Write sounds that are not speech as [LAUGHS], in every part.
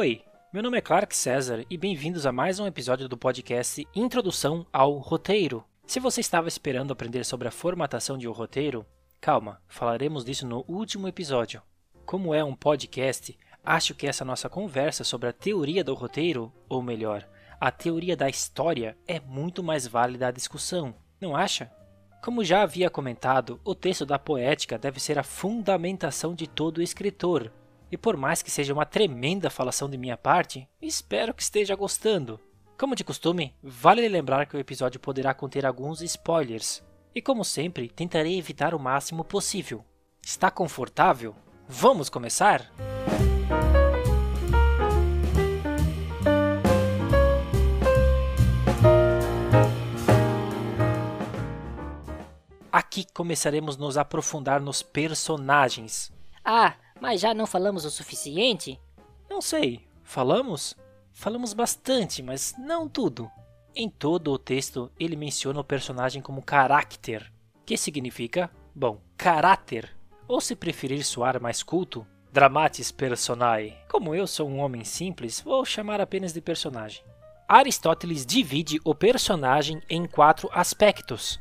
Oi, meu nome é Clark César e bem-vindos a mais um episódio do podcast Introdução ao Roteiro. Se você estava esperando aprender sobre a formatação de um roteiro, calma, falaremos disso no último episódio. Como é um podcast, acho que essa nossa conversa sobre a teoria do roteiro, ou melhor, a teoria da história, é muito mais válida à discussão, não acha? Como já havia comentado, o texto da poética deve ser a fundamentação de todo escritor, e por mais que seja uma tremenda falação de minha parte, espero que esteja gostando. Como de costume, vale lembrar que o episódio poderá conter alguns spoilers, e como sempre, tentarei evitar o máximo possível. Está confortável? Vamos começar? Aqui começaremos nos aprofundar nos personagens. Ah, mas já não falamos o suficiente? Não sei, falamos? Falamos bastante, mas não tudo. Em todo o texto, ele menciona o personagem como caráter, que significa, bom, caráter, ou se preferir soar mais culto, dramatis personae. Como eu sou um homem simples, vou chamar apenas de personagem. Aristóteles divide o personagem em quatro aspectos.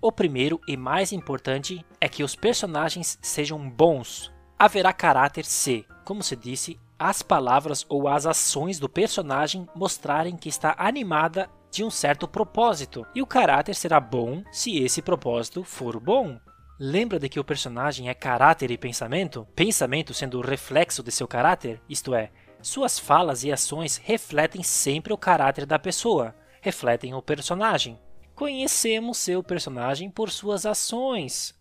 O primeiro e mais importante é que os personagens sejam bons, haverá caráter se, como se disse, as palavras ou as ações do personagem mostrarem que está animada de um certo propósito, e o caráter será bom se esse propósito for bom. Lembra de que o personagem é caráter e pensamento? Pensamento sendo o reflexo de seu caráter, isto é, suas falas e ações refletem sempre o caráter da pessoa, refletem o personagem. Conhecemos seu personagem por suas ações.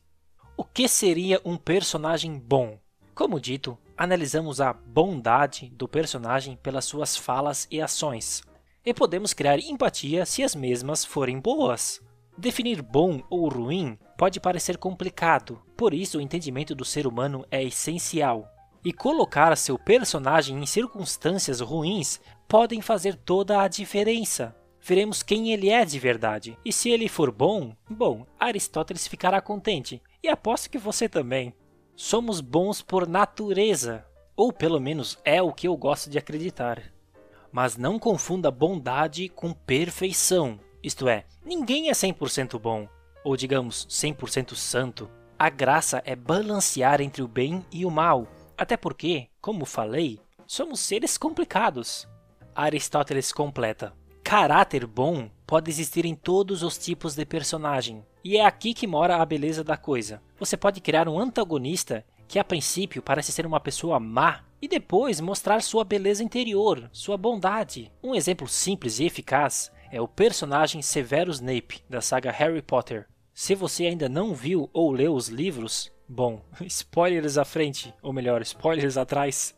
O que seria um personagem bom? Como dito, analisamos a bondade do personagem pelas suas falas e ações, e podemos criar empatia se as mesmas forem boas. Definir bom ou ruim pode parecer complicado, por isso o entendimento do ser humano é essencial. E colocar seu personagem em circunstâncias ruins podem fazer toda a diferença. Veremos quem ele é de verdade. E se ele for bom, bom, Aristóteles ficará contente. E aposto que você também. Somos bons por natureza, ou pelo menos é o que eu gosto de acreditar. Mas não confunda bondade com perfeição, isto é, ninguém é 100% bom, ou digamos 100% santo. A graça é balancear entre o bem e o mal, até porque, como falei, somos seres complicados. Aristóteles completa: caráter bom pode existir em todos os tipos de personagem, e é aqui que mora a beleza da coisa. Você pode criar um antagonista que a princípio parece ser uma pessoa má e depois mostrar sua beleza interior, sua bondade. Um exemplo simples e eficaz é o personagem Severus Snape da saga Harry Potter. Se você ainda não viu ou leu os livros, bom, [LAUGHS] spoilers à frente, ou melhor, spoilers atrás.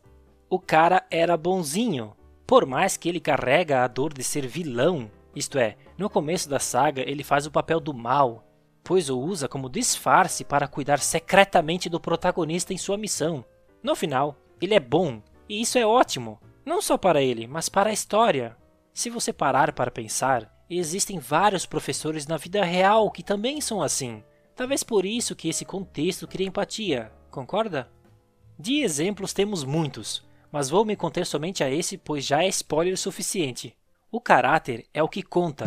O cara era bonzinho, por mais que ele carrega a dor de ser vilão, isto é, no começo da saga ele faz o papel do mal, pois o usa como disfarce para cuidar secretamente do protagonista em sua missão. No final, ele é bom, e isso é ótimo, não só para ele, mas para a história. Se você parar para pensar, existem vários professores na vida real que também são assim. Talvez por isso que esse contexto cria empatia, concorda? De exemplos temos muitos, mas vou me conter somente a esse, pois já é spoiler suficiente. O caráter é o que conta.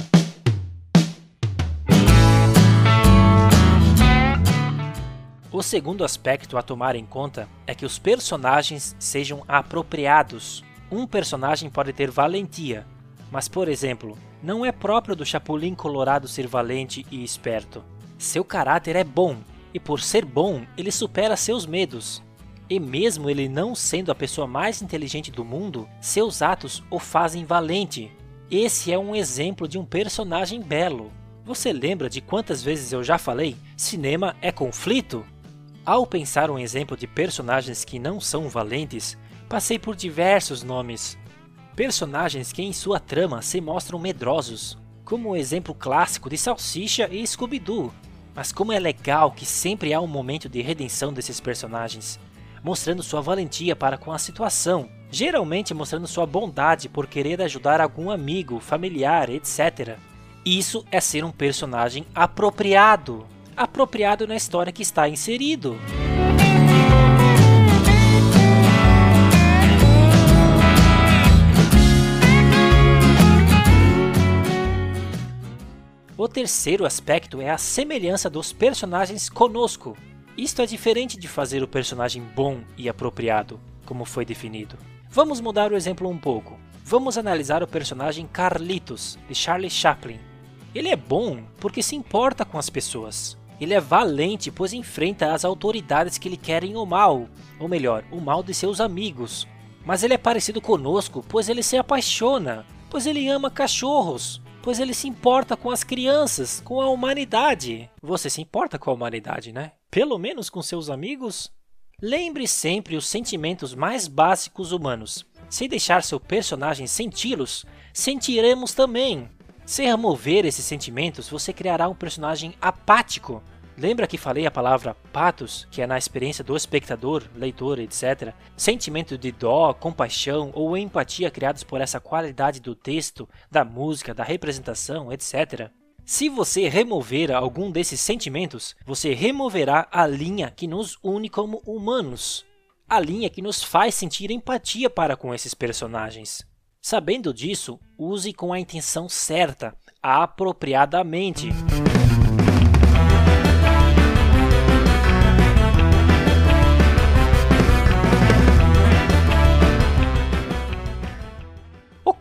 O segundo aspecto a tomar em conta é que os personagens sejam apropriados. Um personagem pode ter valentia, mas, por exemplo, não é próprio do Chapulin Colorado ser valente e esperto. Seu caráter é bom, e por ser bom, ele supera seus medos. E mesmo ele não sendo a pessoa mais inteligente do mundo, seus atos o fazem valente, esse é um exemplo de um personagem belo. Você lembra de quantas vezes eu já falei? Cinema é conflito? Ao pensar um exemplo de personagens que não são valentes, passei por diversos nomes. Personagens que em sua trama se mostram medrosos, como o exemplo clássico de Salsicha e Scooby-Doo. Mas como é legal que sempre há um momento de redenção desses personagens, mostrando sua valentia para com a situação, geralmente mostrando sua bondade por querer ajudar algum amigo, familiar, etc. Isso é ser um personagem apropriado, apropriado na história que está inserido. O terceiro aspecto é a semelhança dos personagens conosco. Isto é diferente de fazer o personagem bom e apropriado, como foi definido. Vamos mudar o exemplo um pouco. Vamos analisar o personagem Carlitos, de Charlie Chaplin. Ele é bom porque se importa com as pessoas. Ele é valente, pois enfrenta as autoridades que lhe querem o mal, ou melhor, o mal de seus amigos. Mas ele é parecido conosco, pois ele se apaixona, pois ele ama cachorros, pois ele se importa com as crianças, com a humanidade. Você se importa com a humanidade, né? Pelo menos com seus amigos? Lembre sempre os sentimentos mais básicos humanos. Se deixar seu personagem senti-los, sentiremos também. Se remover esses sentimentos, você criará um personagem apático. Lembra que falei a palavra patos, que é na experiência do espectador, leitor, etc. Sentimento de dó, compaixão ou empatia criados por essa qualidade do texto, da música, da representação, etc. Se você remover algum desses sentimentos, você removerá a linha que nos une como humanos, a linha que nos faz sentir empatia para com esses personagens. Sabendo disso, use com a intenção certa, apropriadamente.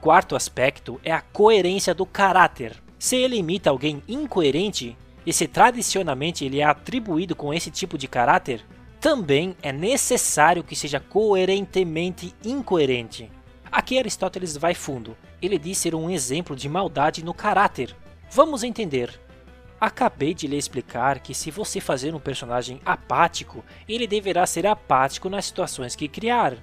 Quarto aspecto é a coerência do caráter. Se ele imita alguém incoerente, e se tradicionalmente ele é atribuído com esse tipo de caráter, também é necessário que seja coerentemente incoerente. Aqui Aristóteles vai fundo. Ele diz ser um exemplo de maldade no caráter. Vamos entender. Acabei de lhe explicar que se você fazer um personagem apático, ele deverá ser apático nas situações que criar.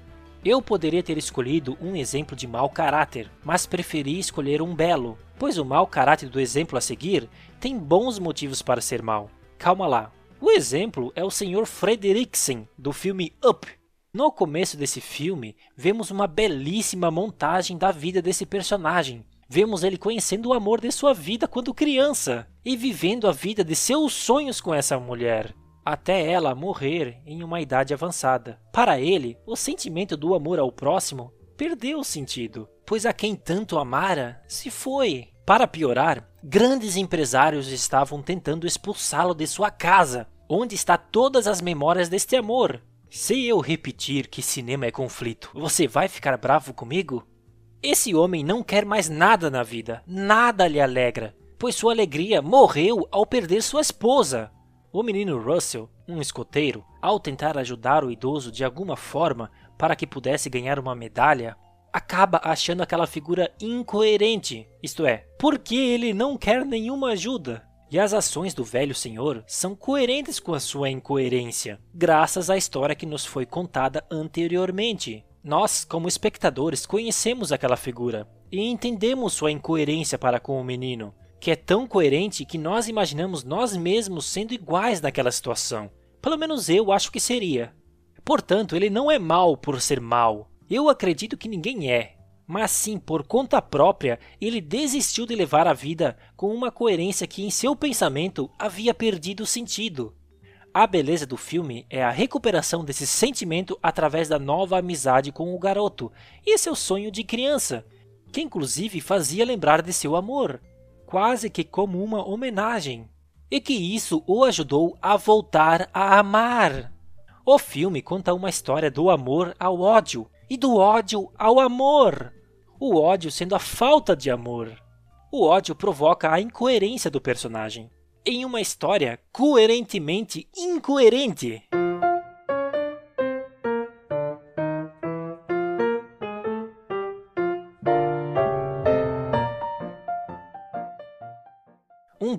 Eu poderia ter escolhido um exemplo de mau caráter, mas preferi escolher um belo, pois o mau caráter do exemplo a seguir tem bons motivos para ser mau. Calma lá. O exemplo é o Sr. Frederiksen, do filme Up, no começo desse filme, vemos uma belíssima montagem da vida desse personagem. Vemos ele conhecendo o amor de sua vida quando criança e vivendo a vida de seus sonhos com essa mulher, até ela morrer em uma idade avançada. Para ele, o sentimento do amor ao próximo perdeu o sentido, pois a quem tanto amara se foi. Para piorar, grandes empresários estavam tentando expulsá-lo de sua casa, onde está todas as memórias deste amor, se eu repetir que cinema é conflito, você vai ficar bravo comigo? Esse homem não quer mais nada na vida, nada lhe alegra, pois sua alegria morreu ao perder sua esposa. O menino Russell, um escoteiro, ao tentar ajudar o idoso de alguma forma para que pudesse ganhar uma medalha, acaba achando aquela figura incoerente, isto é, porque ele não quer nenhuma ajuda. E as ações do velho senhor são coerentes com a sua incoerência, graças à história que nos foi contada anteriormente. Nós, como espectadores, conhecemos aquela figura e entendemos sua incoerência para com o menino, que é tão coerente que nós imaginamos nós mesmos sendo iguais naquela situação. Pelo menos eu acho que seria. Portanto, ele não é mal por ser mal. Eu acredito que ninguém é, mas sim por conta própria ele desistiu de levar a vida com uma coerência que em seu pensamento havia perdido sentido. A beleza do filme é a recuperação desse sentimento através da nova amizade com o garoto e seu sonho de criança, que inclusive fazia lembrar de seu amor, quase que como uma homenagem, e que isso o ajudou a voltar a amar. O filme conta uma história do amor ao ódio e do ódio ao amor o ódio sendo a falta de amor. O ódio provoca a incoerência do personagem, em uma história coerentemente incoerente.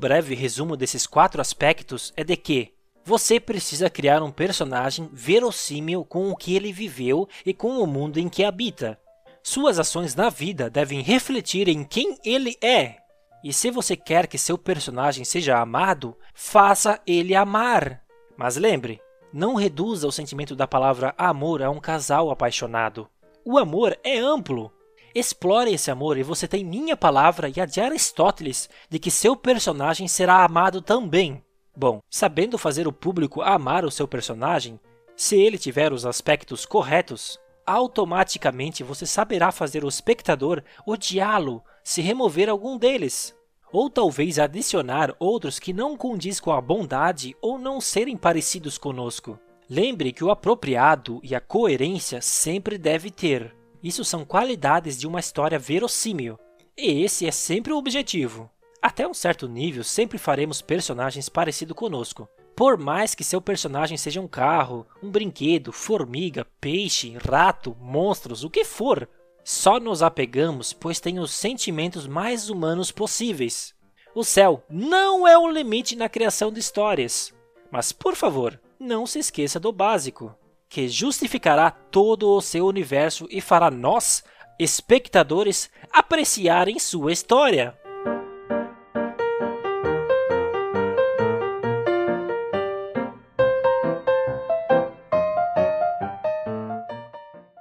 Breve resumo desses quatro aspectos é de que você precisa criar um personagem verossímil com o que ele viveu e com o mundo em que habita. Suas ações na vida devem refletir em quem ele é. E se você quer que seu personagem seja amado, faça ele amar. Mas lembre, não reduza o sentimento da palavra amor a um casal apaixonado. O amor é amplo. Explore esse amor e você tem minha palavra e a de Aristóteles de que seu personagem será amado também. Bom, sabendo fazer o público amar o seu personagem, se ele tiver os aspectos corretos, automaticamente você saberá fazer o espectador odiá-lo se remover algum deles. ou talvez adicionar outros que não condiz com a bondade ou não serem parecidos conosco. Lembre que o apropriado e a coerência sempre deve ter. Isso são qualidades de uma história verossímil, e esse é sempre o objetivo. Até um certo nível, sempre faremos personagens parecidos conosco. Por mais que seu personagem seja um carro, um brinquedo, formiga, peixe, rato, monstros, o que for, só nos apegamos pois tem os sentimentos mais humanos possíveis. O céu não é o limite na criação de histórias. Mas, por favor, não se esqueça do básico, que justificará todo o seu universo e fará nós, espectadores, apreciarem sua história.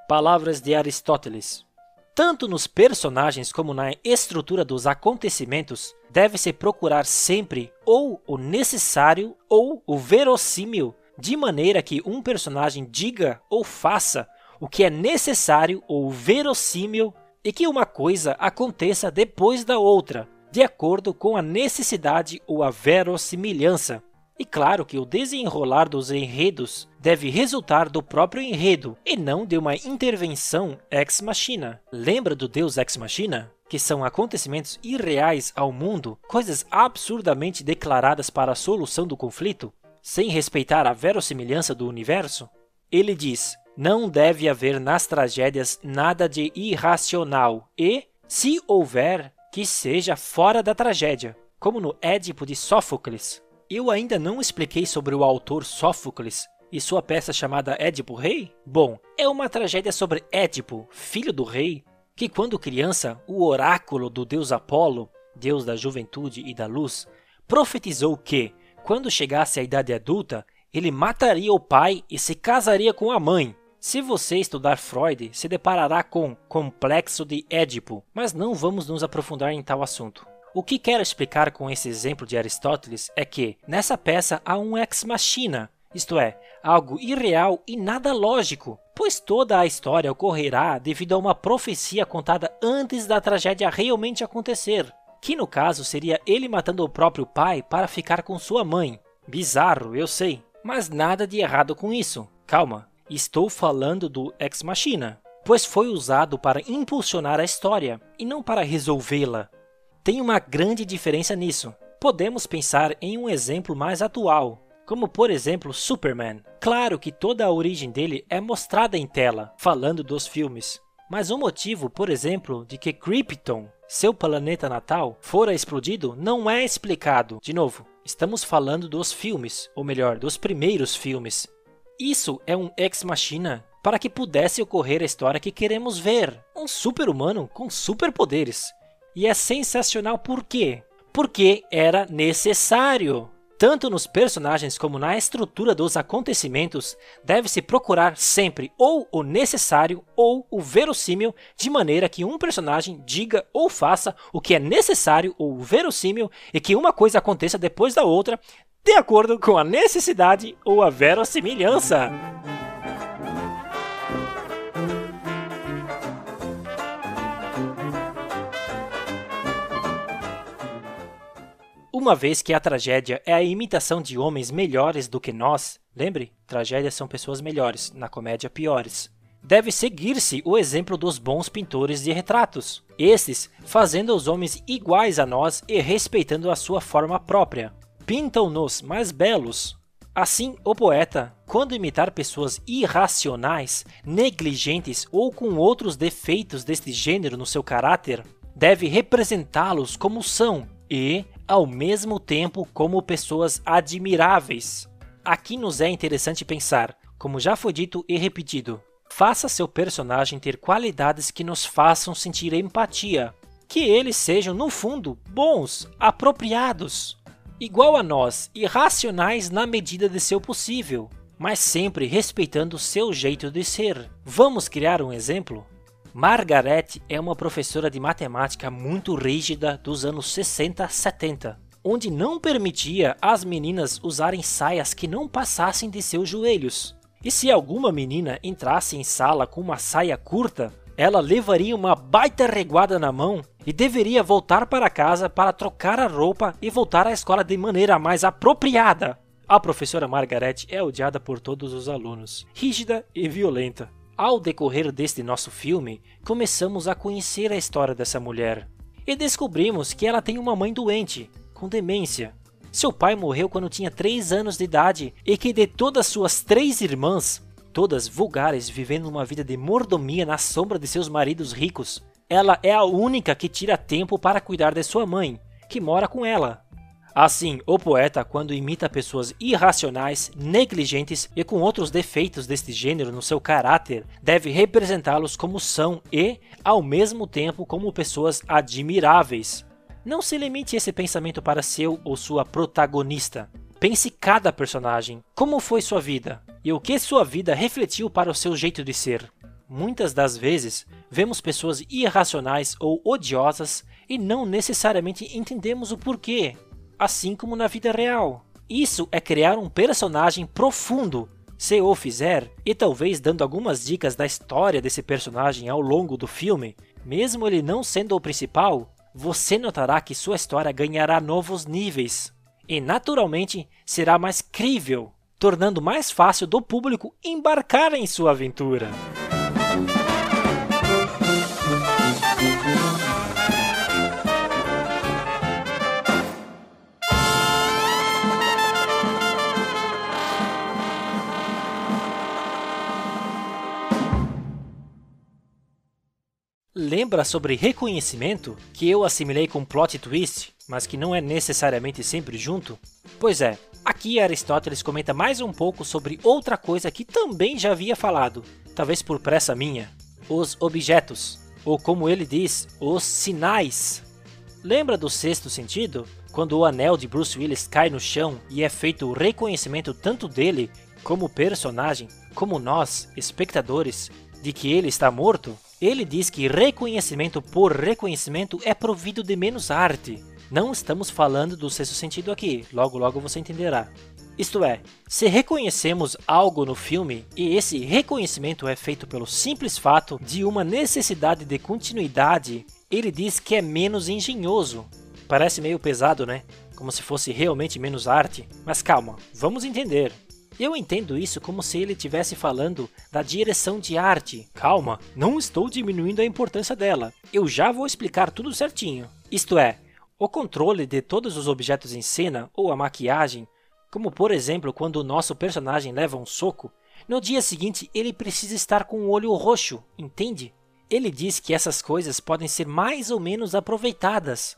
Palavras de Aristóteles tanto nos personagens como na estrutura dos acontecimentos, deve-se procurar sempre ou o necessário ou o verossímil, de maneira que um personagem diga ou faça o que é necessário ou verossímil e que uma coisa aconteça depois da outra, de acordo com a necessidade ou a verossimilhança. E claro que o desenrolar dos enredos deve resultar do próprio enredo e não de uma intervenção ex machina. Lembra do Deus ex machina? Que são acontecimentos irreais ao mundo, coisas absurdamente declaradas para a solução do conflito, sem respeitar a verossimilhança do universo? Ele diz: não deve haver nas tragédias nada de irracional e, se houver, que seja fora da tragédia, como no Édipo de Sófocles. Eu ainda não expliquei sobre o autor Sófocles e sua peça chamada Édipo Rei? Bom, é uma tragédia sobre Édipo, filho do rei, que quando criança, o oráculo do deus Apolo, deus da juventude e da luz, profetizou que, quando chegasse à idade adulta, ele mataria o pai e se casaria com a mãe. Se você estudar Freud, se deparará com complexo de Édipo, mas não vamos nos aprofundar em tal assunto. O que quero explicar com esse exemplo de Aristóteles é que, nessa peça há um ex machina, isto é, algo irreal e nada lógico, pois toda a história ocorrerá devido a uma profecia contada antes da tragédia realmente acontecer, que no caso seria ele matando o próprio pai para ficar com sua mãe. Bizarro, eu sei, mas nada de errado com isso. Calma, estou falando do ex machina, pois foi usado para impulsionar a história e não para resolvê-la. Tem uma grande diferença nisso. Podemos pensar em um exemplo mais atual, como por exemplo Superman. Claro que toda a origem dele é mostrada em tela, falando dos filmes. Mas o motivo, por exemplo, de que Krypton, seu planeta natal, fora explodido não é explicado. De novo, estamos falando dos filmes, ou melhor, dos primeiros filmes. Isso é um ex machina para que pudesse ocorrer a história que queremos ver. Um super-humano com superpoderes. E é sensacional por quê? Porque era necessário. Tanto nos personagens como na estrutura dos acontecimentos, deve-se procurar sempre ou o necessário ou o verossímil, de maneira que um personagem diga ou faça o que é necessário ou verossímil e que uma coisa aconteça depois da outra, de acordo com a necessidade ou a verossimilhança. Uma vez que a tragédia é a imitação de homens melhores do que nós, lembre, tragédias são pessoas melhores, na comédia piores. Deve seguir-se o exemplo dos bons pintores de retratos, esses fazendo os homens iguais a nós e respeitando a sua forma própria. Pintam-nos mais belos. Assim, o poeta, quando imitar pessoas irracionais, negligentes ou com outros defeitos deste gênero no seu caráter, deve representá-los como são e, ao mesmo tempo como pessoas admiráveis. Aqui nos é interessante pensar, como já foi dito e repetido, faça seu personagem ter qualidades que nos façam sentir empatia, que eles sejam, no fundo, bons, apropriados, igual a nós e racionais na medida de seu possível, mas sempre respeitando seu jeito de ser. Vamos criar um exemplo? Margaret é uma professora de matemática muito rígida dos anos 60 70, onde não permitia às meninas usarem saias que não passassem de seus joelhos. E se alguma menina entrasse em sala com uma saia curta, ela levaria uma baita reguada na mão e deveria voltar para casa para trocar a roupa e voltar à escola de maneira mais apropriada. A professora Margaret é odiada por todos os alunos, rígida e violenta. Ao decorrer deste nosso filme, começamos a conhecer a história dessa mulher e descobrimos que ela tem uma mãe doente, com demência. Seu pai morreu quando tinha 3 anos de idade e que de todas suas três irmãs, todas vulgares vivendo uma vida de mordomia na sombra de seus maridos ricos, ela é a única que tira tempo para cuidar de sua mãe, que mora com ela. Assim, o poeta, quando imita pessoas irracionais, negligentes e com outros defeitos deste gênero no seu caráter, deve representá-los como são e, ao mesmo tempo, como pessoas admiráveis. Não se limite esse pensamento para seu ou sua protagonista. Pense cada personagem, como foi sua vida e o que sua vida refletiu para o seu jeito de ser. Muitas das vezes, vemos pessoas irracionais ou odiosas e não necessariamente entendemos o porquê assim como na vida real. Isso é criar um personagem profundo. Se o fizer, e talvez dando algumas dicas da história desse personagem ao longo do filme, mesmo ele não sendo o principal, você notará que sua história ganhará novos níveis e, naturalmente, será mais crível, tornando mais fácil do público embarcar em sua aventura. Lembra sobre reconhecimento, que eu assimilei com plot twist, mas que não é necessariamente sempre junto? Pois é, aqui Aristóteles comenta mais um pouco sobre outra coisa que também já havia falado, talvez por pressa minha: os objetos, ou como ele diz, os sinais. Lembra do sexto sentido? Quando o anel de Bruce Willis cai no chão e é feito o reconhecimento tanto dele como personagem, como nós, espectadores, de que ele está morto? Ele diz que reconhecimento por reconhecimento é provido de menos arte. Não estamos falando do sexto sentido aqui, logo logo você entenderá. Isto é, se reconhecemos algo no filme e esse reconhecimento é feito pelo simples fato de uma necessidade de continuidade, ele diz que é menos engenhoso. Parece meio pesado, né? Como se fosse realmente menos arte. Mas calma, vamos entender. Eu entendo isso como se ele estivesse falando da direção de arte. Calma, não estou diminuindo a importância dela. Eu já vou explicar tudo certinho. Isto é, o controle de todos os objetos em cena ou a maquiagem, como por exemplo quando o nosso personagem leva um soco, no dia seguinte ele precisa estar com o olho roxo, entende? Ele diz que essas coisas podem ser mais ou menos aproveitadas.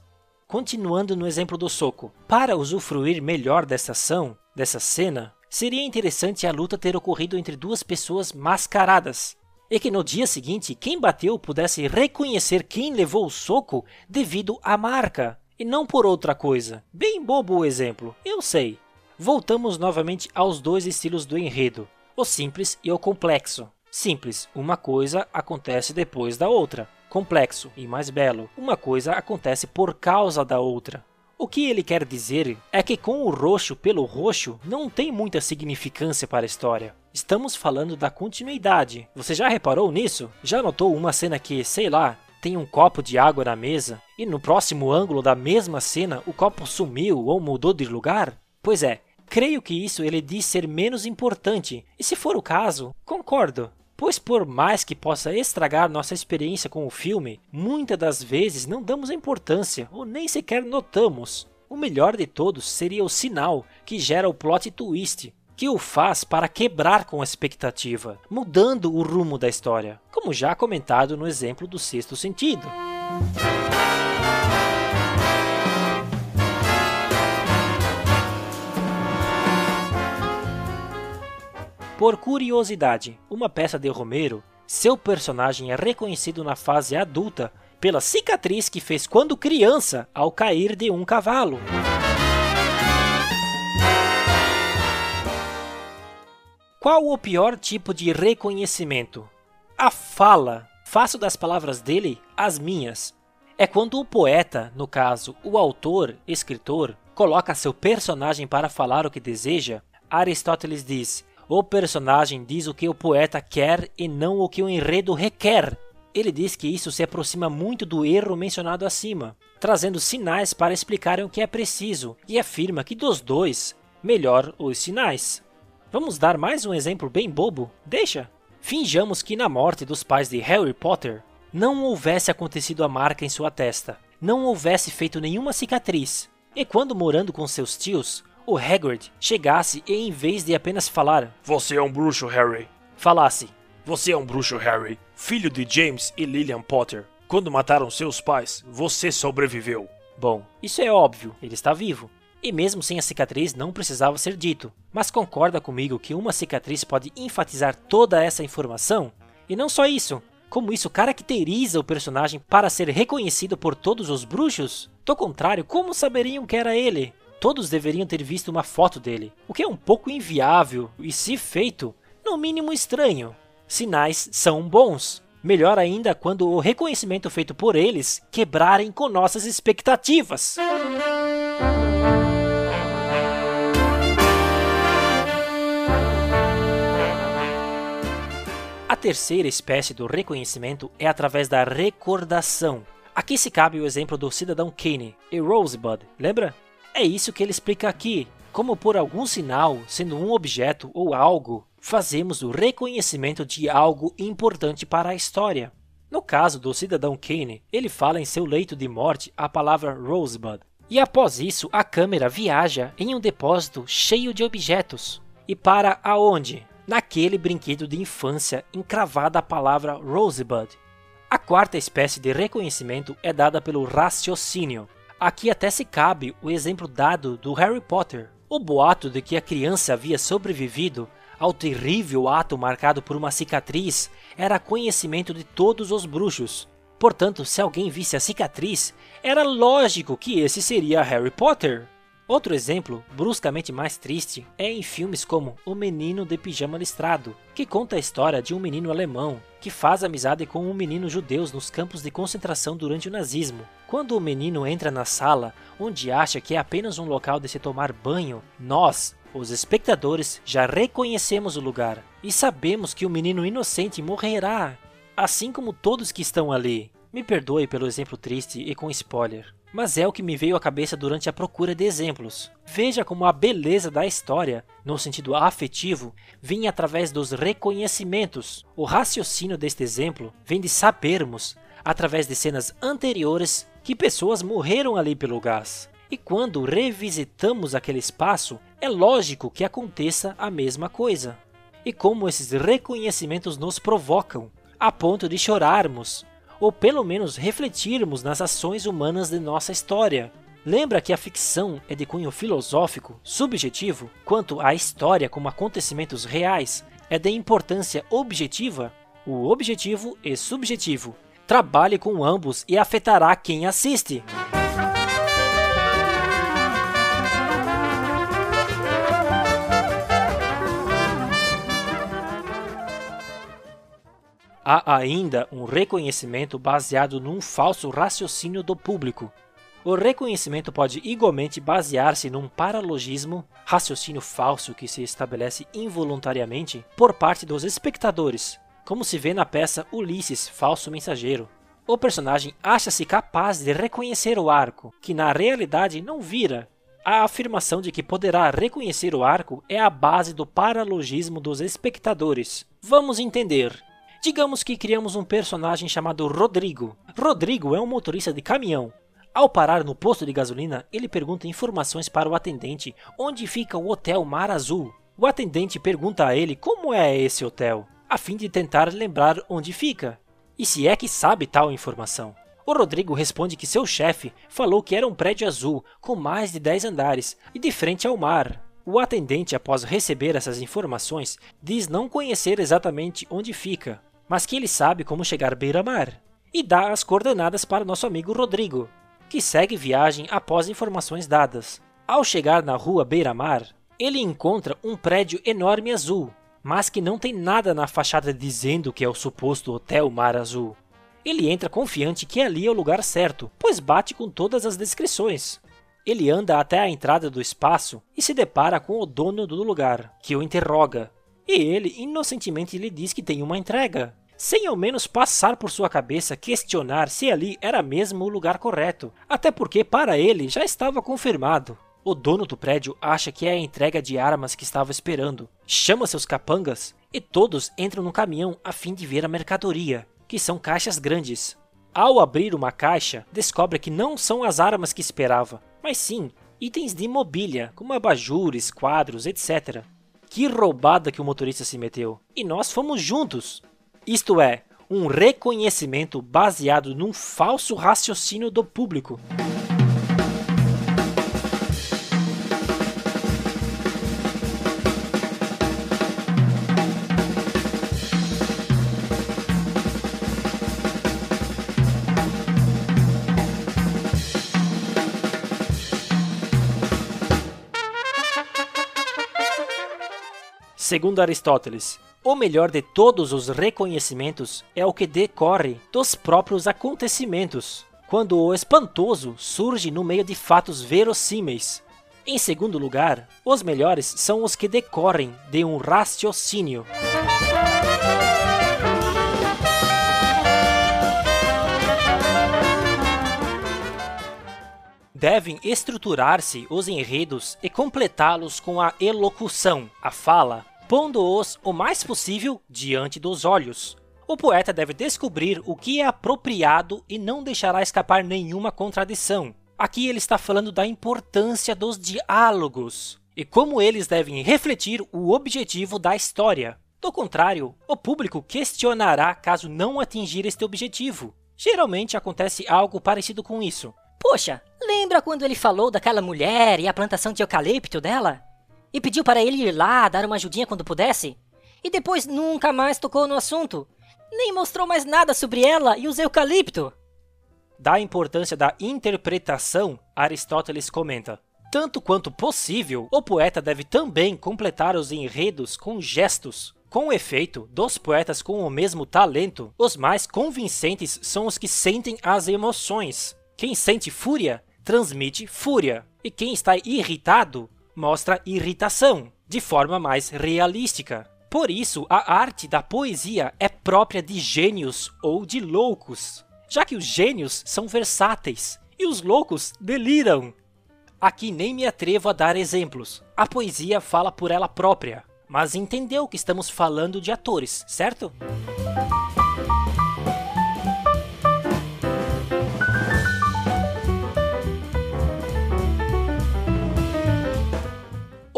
Continuando no exemplo do soco, para usufruir melhor dessa ação, dessa cena, seria interessante a luta ter ocorrido entre duas pessoas mascaradas, e que no dia seguinte quem bateu pudesse reconhecer quem levou o soco devido à marca, e não por outra coisa. Bem bobo o exemplo, eu sei. Voltamos novamente aos dois estilos do enredo, o simples e o complexo. Simples, uma coisa acontece depois da outra. Complexo e mais belo, uma coisa acontece por causa da outra. O que ele quer dizer é que com o roxo pelo roxo não tem muita significância para a história. Estamos falando da continuidade. Você já reparou nisso? Já notou uma cena que, sei lá, tem um copo de água na mesa e no próximo ângulo da mesma cena o copo sumiu ou mudou de lugar? Pois é, creio que isso ele diz ser menos importante, e se for o caso, concordo. Pois por mais que possa estragar nossa experiência com o filme, muitas das vezes não damos importância ou nem sequer notamos. O melhor de todos seria o sinal que gera o plot twist, que o faz para quebrar com a expectativa, mudando o rumo da história, como já comentado no exemplo do sexto sentido. Por curiosidade, uma peça de Romero, seu personagem é reconhecido na fase adulta pela cicatriz que fez quando criança ao cair de um cavalo. Qual o pior tipo de reconhecimento? A fala. Faço das palavras dele as minhas. É quando o poeta, no caso o autor, escritor, coloca seu personagem para falar o que deseja. Aristóteles diz: o personagem diz o que o poeta quer e não o que o enredo requer. Ele diz que isso se aproxima muito do erro mencionado acima, trazendo sinais para explicarem o que é preciso, e afirma que dos dois, melhor os sinais. Vamos dar mais um exemplo bem bobo? Deixa! Finjamos que na morte dos pais de Harry Potter não houvesse acontecido a marca em sua testa, não houvesse feito nenhuma cicatriz, e quando morando com seus tios, o Hagrid chegasse e em vez de apenas falar Você é um bruxo, Harry. Falasse Você é um bruxo, Harry. Filho de James e Lillian Potter. Quando mataram seus pais, você sobreviveu. Bom, isso é óbvio, ele está vivo. E mesmo sem a cicatriz não precisava ser dito. Mas concorda comigo que uma cicatriz pode enfatizar toda essa informação? E não só isso, como isso caracteriza o personagem para ser reconhecido por todos os bruxos? Do contrário, como saberiam que era ele? Todos deveriam ter visto uma foto dele, o que é um pouco inviável e, se feito, no mínimo estranho. Sinais são bons. Melhor ainda quando o reconhecimento feito por eles quebrarem com nossas expectativas. A terceira espécie do reconhecimento é através da recordação. Aqui se cabe o exemplo do cidadão Kane e Rosebud, lembra? É isso que ele explica aqui. Como por algum sinal, sendo um objeto ou algo, fazemos o reconhecimento de algo importante para a história. No caso do cidadão Kane, ele fala em seu leito de morte a palavra Rosebud. E após isso, a câmera viaja em um depósito cheio de objetos. E para aonde? Naquele brinquedo de infância encravada a palavra Rosebud. A quarta espécie de reconhecimento é dada pelo raciocínio. Aqui até se cabe o exemplo dado do Harry Potter. O boato de que a criança havia sobrevivido ao terrível ato marcado por uma cicatriz era conhecimento de todos os bruxos. Portanto, se alguém visse a cicatriz, era lógico que esse seria Harry Potter. Outro exemplo, bruscamente mais triste, é em filmes como O Menino de Pijama Listrado, que conta a história de um menino alemão que faz amizade com um menino judeu nos campos de concentração durante o nazismo. Quando o menino entra na sala, onde acha que é apenas um local de se tomar banho, nós, os espectadores, já reconhecemos o lugar e sabemos que o menino inocente morrerá, assim como todos que estão ali. Me perdoe pelo exemplo triste e com spoiler mas é o que me veio à cabeça durante a procura de exemplos. Veja como a beleza da história, no sentido afetivo, vem através dos reconhecimentos. O raciocínio deste exemplo vem de sabermos, através de cenas anteriores, que pessoas morreram ali pelo gás. E quando revisitamos aquele espaço, é lógico que aconteça a mesma coisa. E como esses reconhecimentos nos provocam, a ponto de chorarmos, ou pelo menos refletirmos nas ações humanas de nossa história. Lembra que a ficção é de cunho filosófico, subjetivo, quanto a história como acontecimentos reais é de importância objetiva? O objetivo e subjetivo. Trabalhe com ambos e afetará quem assiste. Há ainda um reconhecimento baseado num falso raciocínio do público. O reconhecimento pode igualmente basear-se num paralogismo, raciocínio falso que se estabelece involuntariamente por parte dos espectadores, como se vê na peça Ulisses, Falso Mensageiro. O personagem acha-se capaz de reconhecer o arco, que na realidade não vira. A afirmação de que poderá reconhecer o arco é a base do paralogismo dos espectadores. Vamos entender. Digamos que criamos um personagem chamado Rodrigo. Rodrigo é um motorista de caminhão. Ao parar no posto de gasolina, ele pergunta informações para o atendente onde fica o Hotel Mar Azul. O atendente pergunta a ele como é esse hotel, a fim de tentar lembrar onde fica, e se é que sabe tal informação. O Rodrigo responde que seu chefe falou que era um prédio azul com mais de 10 andares e de frente ao mar. O atendente, após receber essas informações, diz não conhecer exatamente onde fica, mas que ele sabe como chegar beira-mar, e dá as coordenadas para nosso amigo Rodrigo, que segue viagem após informações dadas. Ao chegar na rua beira-mar, ele encontra um prédio enorme azul, mas que não tem nada na fachada dizendo que é o suposto Hotel Mar Azul. Ele entra confiante que ali é o lugar certo, pois bate com todas as descrições. Ele anda até a entrada do espaço e se depara com o dono do lugar, que o interroga. E ele inocentemente lhe diz que tem uma entrega, sem ao menos passar por sua cabeça questionar se ali era mesmo o lugar correto, até porque para ele já estava confirmado. O dono do prédio acha que é a entrega de armas que estava esperando, chama seus capangas e todos entram no caminhão a fim de ver a mercadoria, que são caixas grandes. Ao abrir uma caixa, descobre que não são as armas que esperava, mas sim itens de mobília, como abajures, quadros, etc. Que roubada que o motorista se meteu! E nós fomos juntos! Isto é, um reconhecimento baseado num falso raciocínio do público. Segundo Aristóteles, o melhor de todos os reconhecimentos é o que decorre dos próprios acontecimentos, quando o espantoso surge no meio de fatos verossímeis. Em segundo lugar, os melhores são os que decorrem de um raciocínio. Devem estruturar-se os enredos e completá-los com a elocução, a fala, pondo-os o mais possível diante dos olhos. O poeta deve descobrir o que é apropriado e não deixará escapar nenhuma contradição. Aqui ele está falando da importância dos diálogos e como eles devem refletir o objetivo da história. Do contrário, o público questionará caso não atingir este objetivo. Geralmente acontece algo parecido com isso. Poxa, lembra quando ele falou daquela mulher e a plantação de eucalipto dela? E pediu para ele ir lá dar uma ajudinha quando pudesse. E depois nunca mais tocou no assunto. Nem mostrou mais nada sobre ela e os eucalipto. Da importância da interpretação, Aristóteles comenta: Tanto quanto possível, o poeta deve também completar os enredos com gestos. Com efeito, dos poetas com o mesmo talento, os mais convincentes são os que sentem as emoções. Quem sente fúria, transmite fúria. E quem está irritado, mostra irritação, de forma mais realística. Por isso, a arte da poesia é própria de gênios ou de loucos, já que os gênios são versáteis e os loucos deliram. Aqui nem me atrevo a dar exemplos, a poesia fala por ela própria, mas entendeu que estamos falando de atores, certo?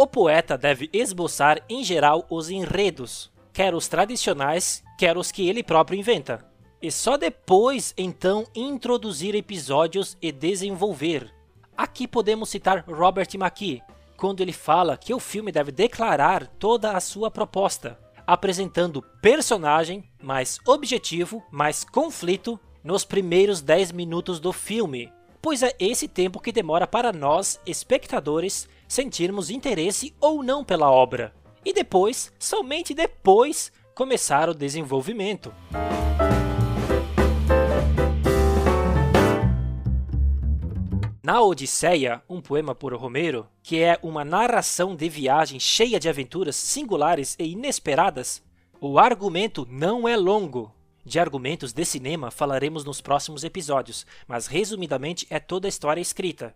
O poeta deve esboçar em geral os enredos, quer os tradicionais, quer os que ele próprio inventa, e só depois então introduzir episódios e desenvolver. Aqui podemos citar Robert McKee, quando ele fala que o filme deve declarar toda a sua proposta, apresentando personagem mais objetivo, mais conflito nos primeiros 10 minutos do filme, pois é esse tempo que demora para nós, espectadores, sentirmos interesse ou não pela obra. E depois, somente depois, começar o desenvolvimento. Na Odisseia, um poema por Romero, que é uma narração de viagem cheia de aventuras singulares e inesperadas, o argumento não é longo. De argumentos de cinema falaremos nos próximos episódios, mas resumidamente é toda a história escrita.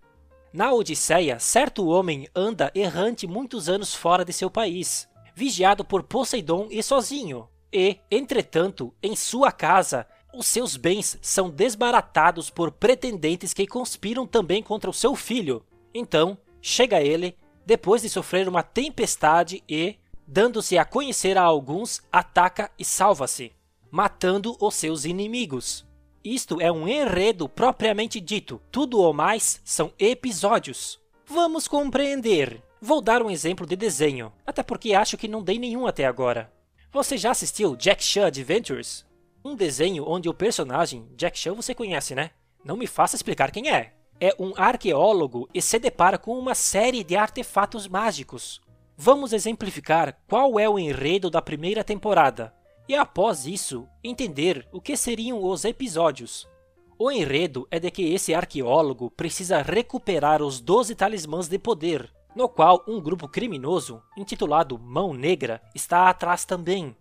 Na Odisseia, certo homem anda errante muitos anos fora de seu país, vigiado por Poseidon e sozinho. E, entretanto, em sua casa, os seus bens são desbaratados por pretendentes que conspiram também contra o seu filho. Então, chega ele, depois de sofrer uma tempestade e, dando-se a conhecer a alguns, ataca e salva-se, matando os seus inimigos. Isto é um enredo propriamente dito, tudo o mais são episódios. Vamos compreender. Vou dar um exemplo de desenho, até porque acho que não dei nenhum até agora. Você já assistiu Jack Chan Adventures? Um desenho onde o personagem, Jack Chan você conhece, né? Não me faça explicar quem é. É um arqueólogo e se depara com uma série de artefatos mágicos. Vamos exemplificar qual é o enredo da primeira temporada, e após isso, entender o que seriam os episódios. O enredo é de que esse arqueólogo precisa recuperar os 12 talismãs de poder, no qual um grupo criminoso, intitulado Mão Negra, está atrás também.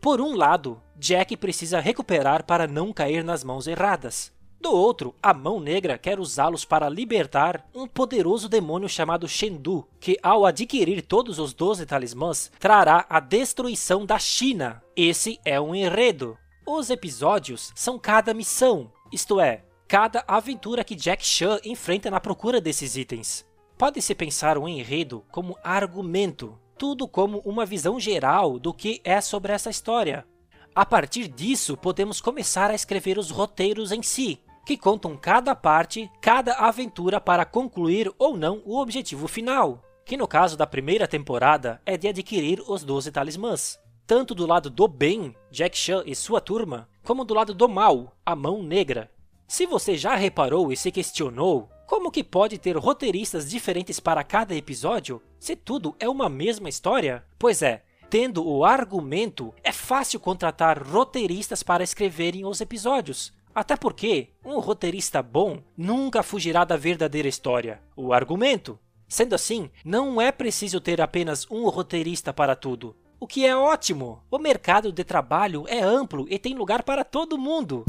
Por um lado, Jack precisa recuperar para não cair nas mãos erradas. Do outro, a Mão Negra quer usá-los para libertar um poderoso demônio chamado Shendu, que ao adquirir todos os 12 talismãs, trará a destruição da China. Esse é um enredo. Os episódios são cada missão, isto é, cada aventura que Jack Chan enfrenta na procura desses itens. Pode-se pensar o enredo como argumento, tudo como uma visão geral do que é sobre essa história. A partir disso, podemos começar a escrever os roteiros em si, que contam cada parte, cada aventura para concluir ou não o objetivo final, que no caso da primeira temporada é de adquirir os 12 talismãs, tanto do lado do bem, Jack Chan e sua turma, como do lado do mal, a Mão Negra. Se você já reparou e se questionou, como que pode ter roteiristas diferentes para cada episódio, se tudo é uma mesma história? Pois é, tendo o argumento, é fácil contratar roteiristas para escreverem os episódios, até porque um roteirista bom nunca fugirá da verdadeira história, o argumento. Sendo assim, não é preciso ter apenas um roteirista para tudo. O que é ótimo! O mercado de trabalho é amplo e tem lugar para todo mundo.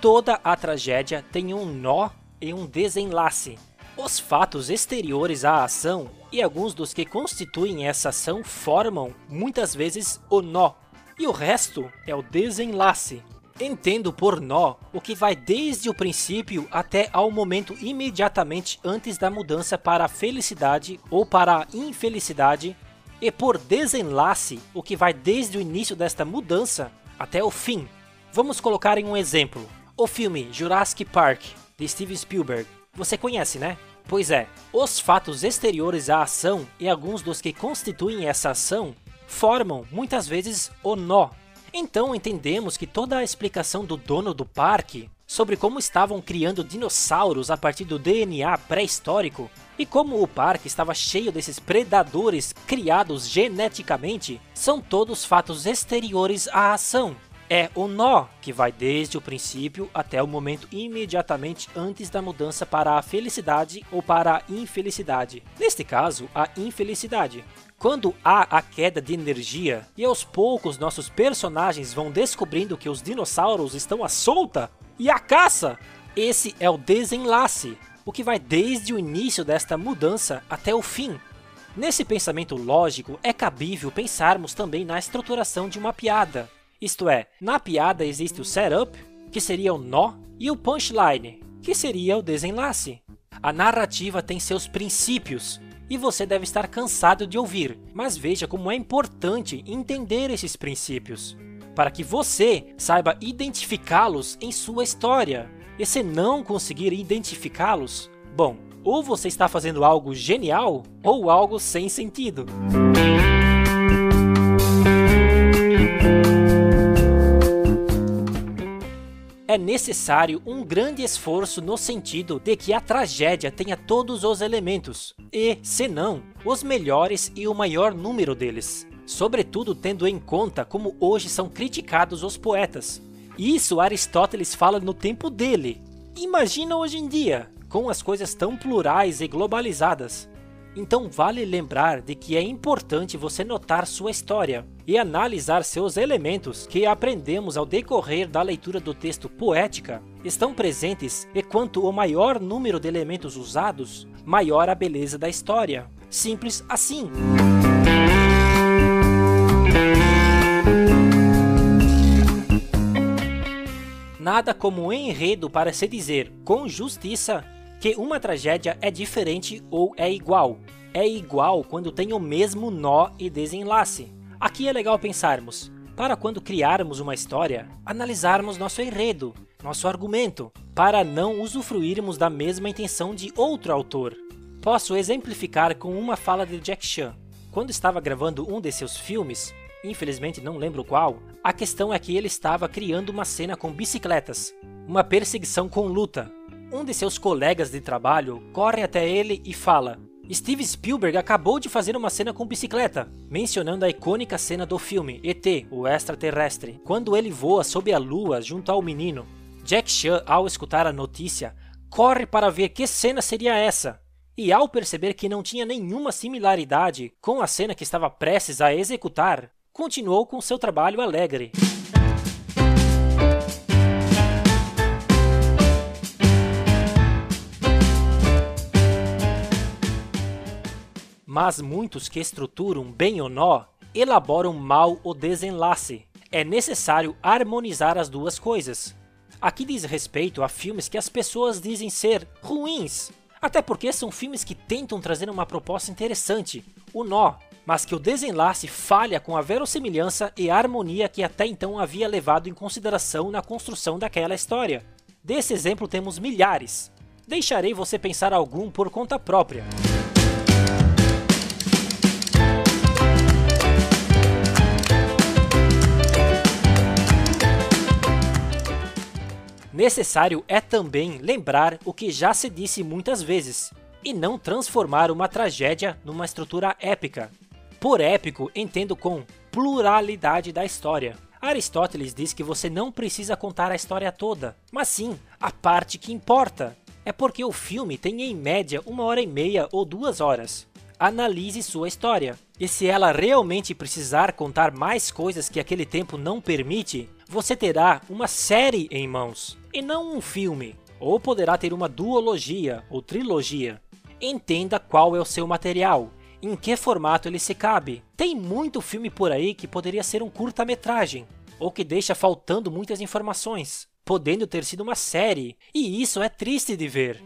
Toda a tragédia tem um nó e um desenlace. Os fatos exteriores à ação e alguns dos que constituem essa ação formam, muitas vezes, o nó, e o resto é o desenlace. Entendo por nó o que vai desde o princípio até ao momento imediatamente antes da mudança para a felicidade ou para a infelicidade, e por desenlace o que vai desde o início desta mudança até o fim. Vamos colocar em um exemplo. O filme Jurassic Park, de Steven Spielberg, você conhece, né? Pois é, os fatos exteriores à ação e alguns dos que constituem essa ação formam, muitas vezes, o nó. Então entendemos que toda a explicação do dono do parque sobre como estavam criando dinossauros a partir do DNA pré-histórico e como o parque estava cheio desses predadores criados geneticamente são todos fatos exteriores à ação é o nó que vai desde o princípio até o momento imediatamente antes da mudança para a felicidade ou para a infelicidade. Neste caso, a infelicidade. Quando há a queda de energia e aos poucos nossos personagens vão descobrindo que os dinossauros estão à solta e à caça, esse é o desenlace, o que vai desde o início desta mudança até o fim. Nesse pensamento lógico, é cabível pensarmos também na estruturação de uma piada, isto é, na piada existe o setup, que seria o nó, e o punchline, que seria o desenlace. A narrativa tem seus princípios, e você deve estar cansado de ouvir, mas veja como é importante entender esses princípios, para que você saiba identificá-los em sua história. E se não conseguir identificá-los, bom, ou você está fazendo algo genial ou algo sem sentido. É necessário um grande esforço no sentido de que a tragédia tenha todos os elementos, e, se não, os melhores e o maior número deles. Sobretudo tendo em conta como hoje são criticados os poetas. Isso Aristóteles fala no tempo dele. Imagina hoje em dia, com as coisas tão plurais e globalizadas. Então vale lembrar de que é importante você notar sua história e analisar seus elementos que aprendemos ao decorrer da leitura do texto poética estão presentes e quanto o maior número de elementos usados, maior a beleza da história. Simples assim. Nada como um enredo para se dizer com justiça que uma tragédia é diferente ou é igual. É igual quando tem o mesmo nó e desenlace. Aqui é legal pensarmos, para quando criarmos uma história, analisarmos nosso enredo, nosso argumento, para não usufruirmos da mesma intenção de outro autor. Posso exemplificar com uma fala de Jack Chan. Quando estava gravando um de seus filmes, infelizmente não lembro qual, a questão é que ele estava criando uma cena com bicicletas, uma perseguição com luta, um de seus colegas de trabalho corre até ele e fala: Steve Spielberg acabou de fazer uma cena com bicicleta, mencionando a icônica cena do filme ET, o extraterrestre, quando ele voa sob a lua junto ao menino. Jack Chan, ao escutar a notícia, corre para ver que cena seria essa. E ao perceber que não tinha nenhuma similaridade com a cena que estava prestes a executar, continuou com seu trabalho alegre. Mas muitos que estruturam bem o nó elaboram mal o desenlace. É necessário harmonizar as duas coisas. Aqui diz respeito a filmes que as pessoas dizem ser ruins, até porque são filmes que tentam trazer uma proposta interessante, o nó, mas que o desenlace falha com a verossimilhança e harmonia que até então havia levado em consideração na construção daquela história. Desse exemplo temos milhares. Deixarei você pensar algum por conta própria. Necessário é também lembrar o que já se disse muitas vezes, e não transformar uma tragédia numa estrutura épica. Por épico, entendo com pluralidade da história. Aristóteles diz que você não precisa contar a história toda, mas sim a parte que importa. É porque o filme tem em média uma hora e meia ou duas horas. Analise sua história. E se ela realmente precisar contar mais coisas que aquele tempo não permite, você terá uma série em mãos e não um filme, ou poderá ter uma duologia ou trilogia. Entenda qual é o seu material, em que formato ele se cabe. Tem muito filme por aí que poderia ser um curta-metragem, ou que deixa faltando muitas informações, podendo ter sido uma série, e isso é triste de ver.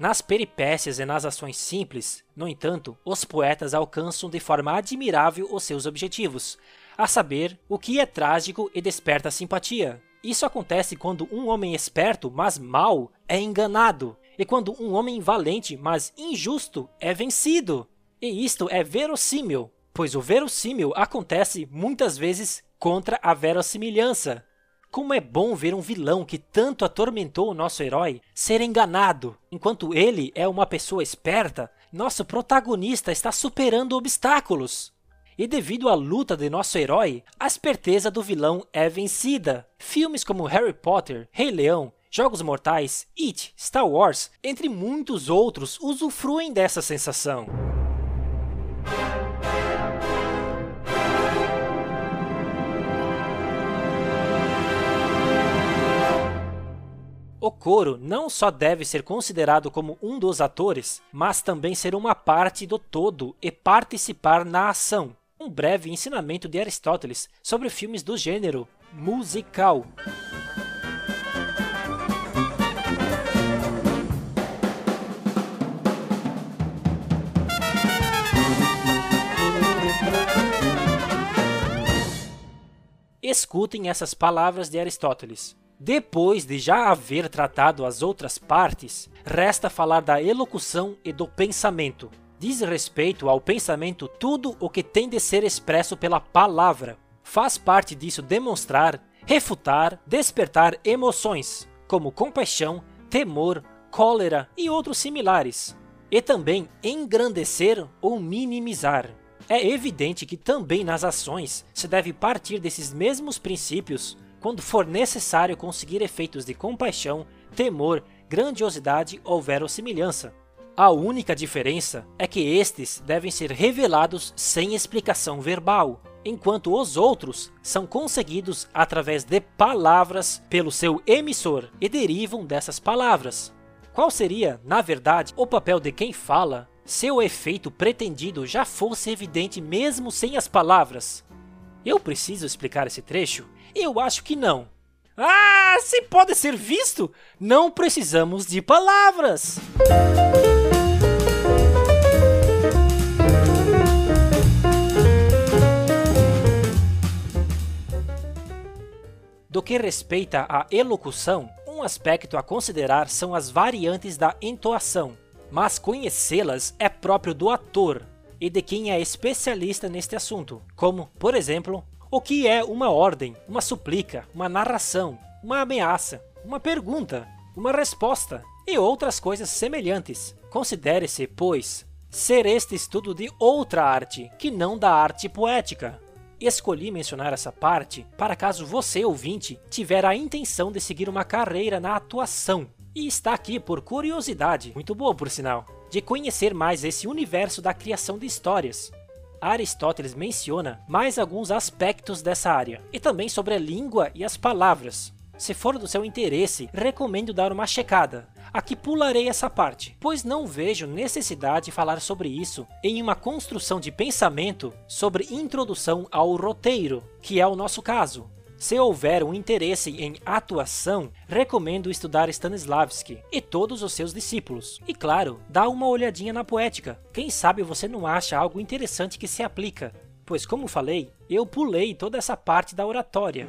Nas peripécias e nas ações simples, no entanto, os poetas alcançam de forma admirável os seus objetivos, a saber, o que é trágico e desperta simpatia. Isso acontece quando um homem esperto, mas mau, é enganado, e quando um homem valente, mas injusto, é vencido. E isto é verossímil, pois o verossímil acontece muitas vezes contra a verossimilhança. Como é bom ver um vilão que tanto atormentou o nosso herói ser enganado. Enquanto ele é uma pessoa esperta, nosso protagonista está superando obstáculos. E devido à luta de nosso herói, a esperteza do vilão é vencida. Filmes como Harry Potter, Rei Leão, Jogos Mortais, It, Star Wars, entre muitos outros, usufruem dessa sensação. O coro não só deve ser considerado como um dos atores, mas também ser uma parte do todo e participar na ação. Um breve ensinamento de Aristóteles sobre filmes do gênero musical. Escutem essas palavras de Aristóteles. Depois de já haver tratado as outras partes, resta falar da elocução e do pensamento. Diz respeito ao pensamento tudo o que tem de ser expresso pela palavra. Faz parte disso demonstrar, refutar, despertar emoções, como compaixão, temor, cólera e outros similares. E também engrandecer ou minimizar. É evidente que também nas ações se deve partir desses mesmos princípios quando for necessário conseguir efeitos de compaixão, temor, grandiosidade ou verossimilhança. A única diferença é que estes devem ser revelados sem explicação verbal, enquanto os outros são conseguidos através de palavras pelo seu emissor e derivam dessas palavras. Qual seria, na verdade, o papel de quem fala se o efeito pretendido já fosse evidente mesmo sem as palavras? Eu preciso explicar esse trecho? Eu acho que não. Ah, se pode ser visto, não precisamos de palavras. Do que respeita à elocução, um aspecto a considerar são as variantes da entoação, mas conhecê-las é próprio do ator e de quem é especialista neste assunto, como, por exemplo, o que é uma ordem, uma suplica, uma narração, uma ameaça, uma pergunta, uma resposta e outras coisas semelhantes. Considere-se, pois, ser este estudo de outra arte, que não da arte poética. Escolhi mencionar essa parte para caso você, ouvinte, tiver a intenção de seguir uma carreira na atuação e está aqui por curiosidade, muito boa por sinal, de conhecer mais esse universo da criação de histórias. Aristóteles menciona mais alguns aspectos dessa área, e também sobre a língua e as palavras. Se for do seu interesse, recomendo dar uma checada. Aqui pularei essa parte, pois não vejo necessidade de falar sobre isso em uma construção de pensamento sobre introdução ao roteiro, que é o nosso caso. Se houver um interesse em atuação, recomendo estudar Stanislavski e todos os seus discípulos. E claro, dá uma olhadinha na poética. Quem sabe você não acha algo interessante que se aplica. Pois como falei, eu pulei toda essa parte da oratória.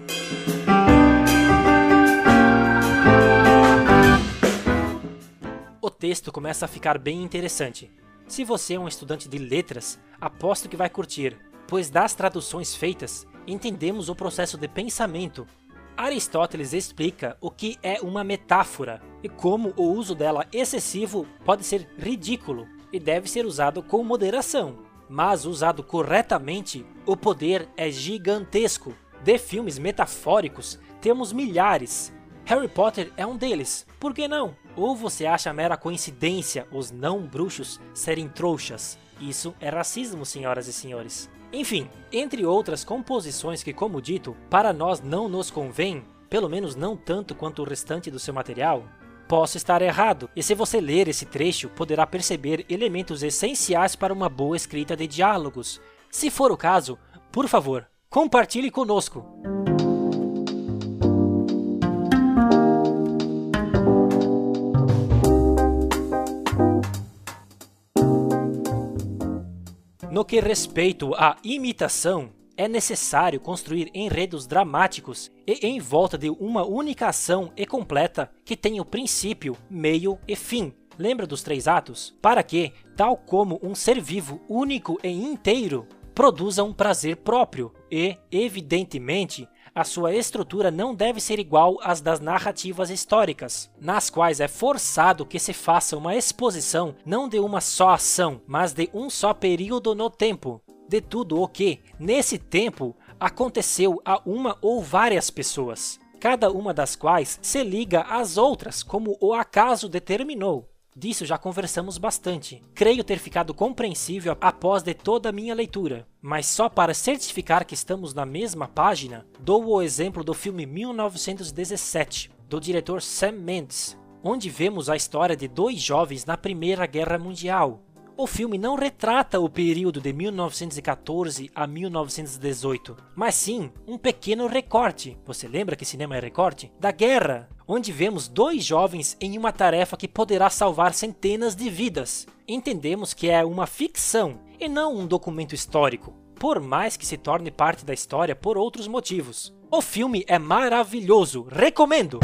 O texto começa a ficar bem interessante. Se você é um estudante de letras, aposto que vai curtir, pois das traduções feitas, entendemos o processo de pensamento. Aristóteles explica o que é uma metáfora e como o uso dela excessivo pode ser ridículo e deve ser usado com moderação. Mas usado corretamente, o poder é gigantesco. De filmes metafóricos, temos milhares. Harry Potter é um deles, por que não? Ou você acha mera coincidência os não bruxos serem trouxas? Isso é racismo, senhoras e senhores. Enfim, entre outras composições que, como dito, para nós não nos convém, pelo menos não tanto quanto o restante do seu material, posso estar errado, e se você ler esse trecho, poderá perceber elementos essenciais para uma boa escrita de diálogos. Se for o caso, por favor, compartilhe conosco. No que respeito à imitação, é necessário construir enredos dramáticos e em volta de uma única ação e completa que tenha o princípio, meio e fim. Lembra dos três atos? Para que, tal como um ser vivo único e inteiro, produza um prazer próprio e, evidentemente, a sua estrutura não deve ser igual às das narrativas históricas, nas quais é forçado que se faça uma exposição não de uma só ação, mas de um só período no tempo, de tudo o que, nesse tempo, aconteceu a uma ou várias pessoas, cada uma das quais se liga às outras como o acaso determinou. Disso já conversamos bastante. Creio ter ficado compreensível após de toda a minha leitura, mas só para certificar que estamos na mesma página, dou o exemplo do filme 1917, do diretor Sam Mendes, onde vemos a história de dois jovens na Primeira Guerra Mundial, o filme não retrata o período de 1914 a 1918, mas sim um pequeno recorte. Você lembra que cinema é recorte? Da guerra, onde vemos dois jovens em uma tarefa que poderá salvar centenas de vidas. Entendemos que é uma ficção e não um documento histórico, por mais que se torne parte da história por outros motivos. O filme é maravilhoso, recomendo!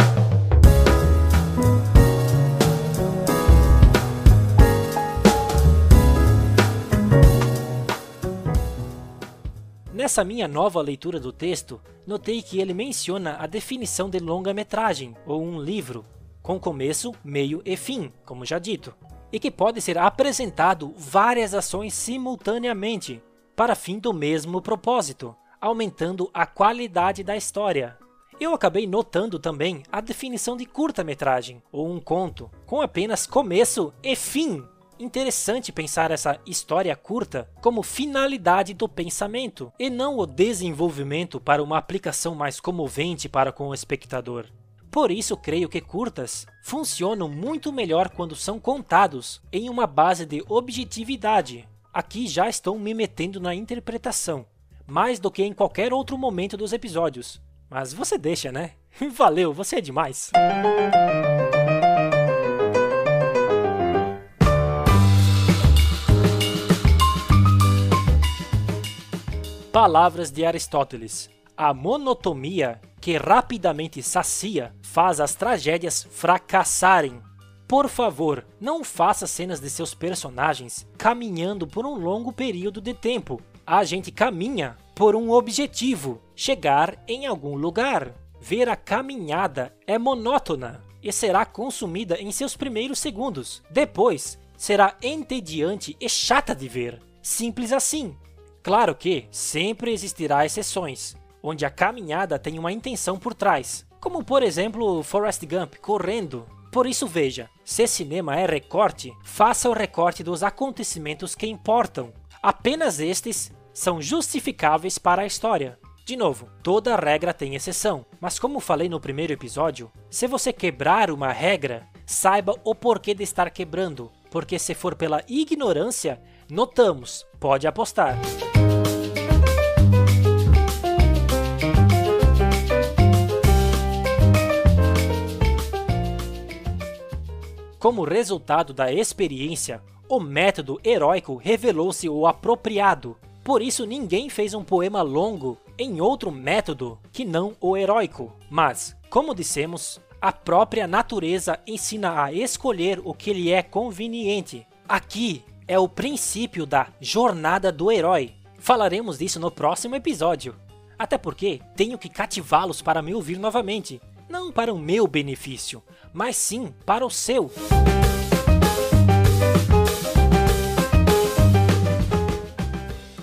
Nessa minha nova leitura do texto, notei que ele menciona a definição de longa-metragem, ou um livro, com começo, meio e fim, como já dito, e que pode ser apresentado várias ações simultaneamente, para fim do mesmo propósito, aumentando a qualidade da história. Eu acabei notando também a definição de curta-metragem, ou um conto, com apenas começo e fim, interessante pensar essa história curta como finalidade do pensamento e não o desenvolvimento para uma aplicação mais comovente para com o espectador. Por isso, creio que curtas funcionam muito melhor quando são contados em uma base de objetividade. Aqui já estou me metendo na interpretação, mais do que em qualquer outro momento dos episódios. Mas você deixa, né? [LAUGHS] Valeu, você é demais! Palavras de Aristóteles. A monotomia que rapidamente sacia faz as tragédias fracassarem. Por favor, não faça cenas de seus personagens caminhando por um longo período de tempo. A gente caminha por um objetivo, chegar em algum lugar. Ver a caminhada é monótona e será consumida em seus primeiros segundos. Depois, será entediante e chata de ver. Simples assim. Claro que sempre existirá exceções, onde a caminhada tem uma intenção por trás, como por exemplo Forrest Gump correndo. Por isso veja, se cinema é recorte, faça o recorte dos acontecimentos que importam. Apenas estes são justificáveis para a história. De novo, toda regra tem exceção, mas como falei no primeiro episódio, se você quebrar uma regra, saiba o porquê de estar quebrando, porque se for pela ignorância, notamos, pode apostar. Como resultado da experiência, o método heróico revelou-se o apropriado. Por isso, ninguém fez um poema longo em outro método que não o heróico. Mas, como dissemos, a própria natureza ensina a escolher o que lhe é conveniente. Aqui é o princípio da jornada do herói. Falaremos disso no próximo episódio. Até porque tenho que cativá-los para me ouvir novamente. Não para o meu benefício, mas sim para o seu.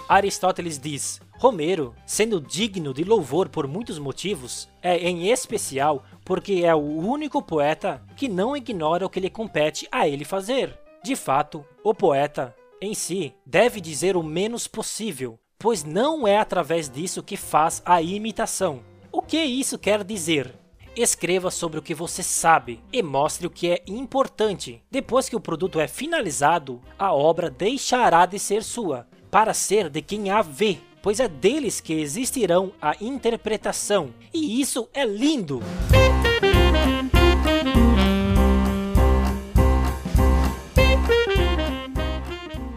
Aristóteles diz: Romero, sendo digno de louvor por muitos motivos, é em especial porque é o único poeta que não ignora o que lhe compete a ele fazer. De fato, o poeta, em si, deve dizer o menos possível, pois não é através disso que faz a imitação. O que isso quer dizer? Escreva sobre o que você sabe e mostre o que é importante. Depois que o produto é finalizado, a obra deixará de ser sua, para ser de quem a vê, pois é deles que existirão a interpretação. E isso é lindo!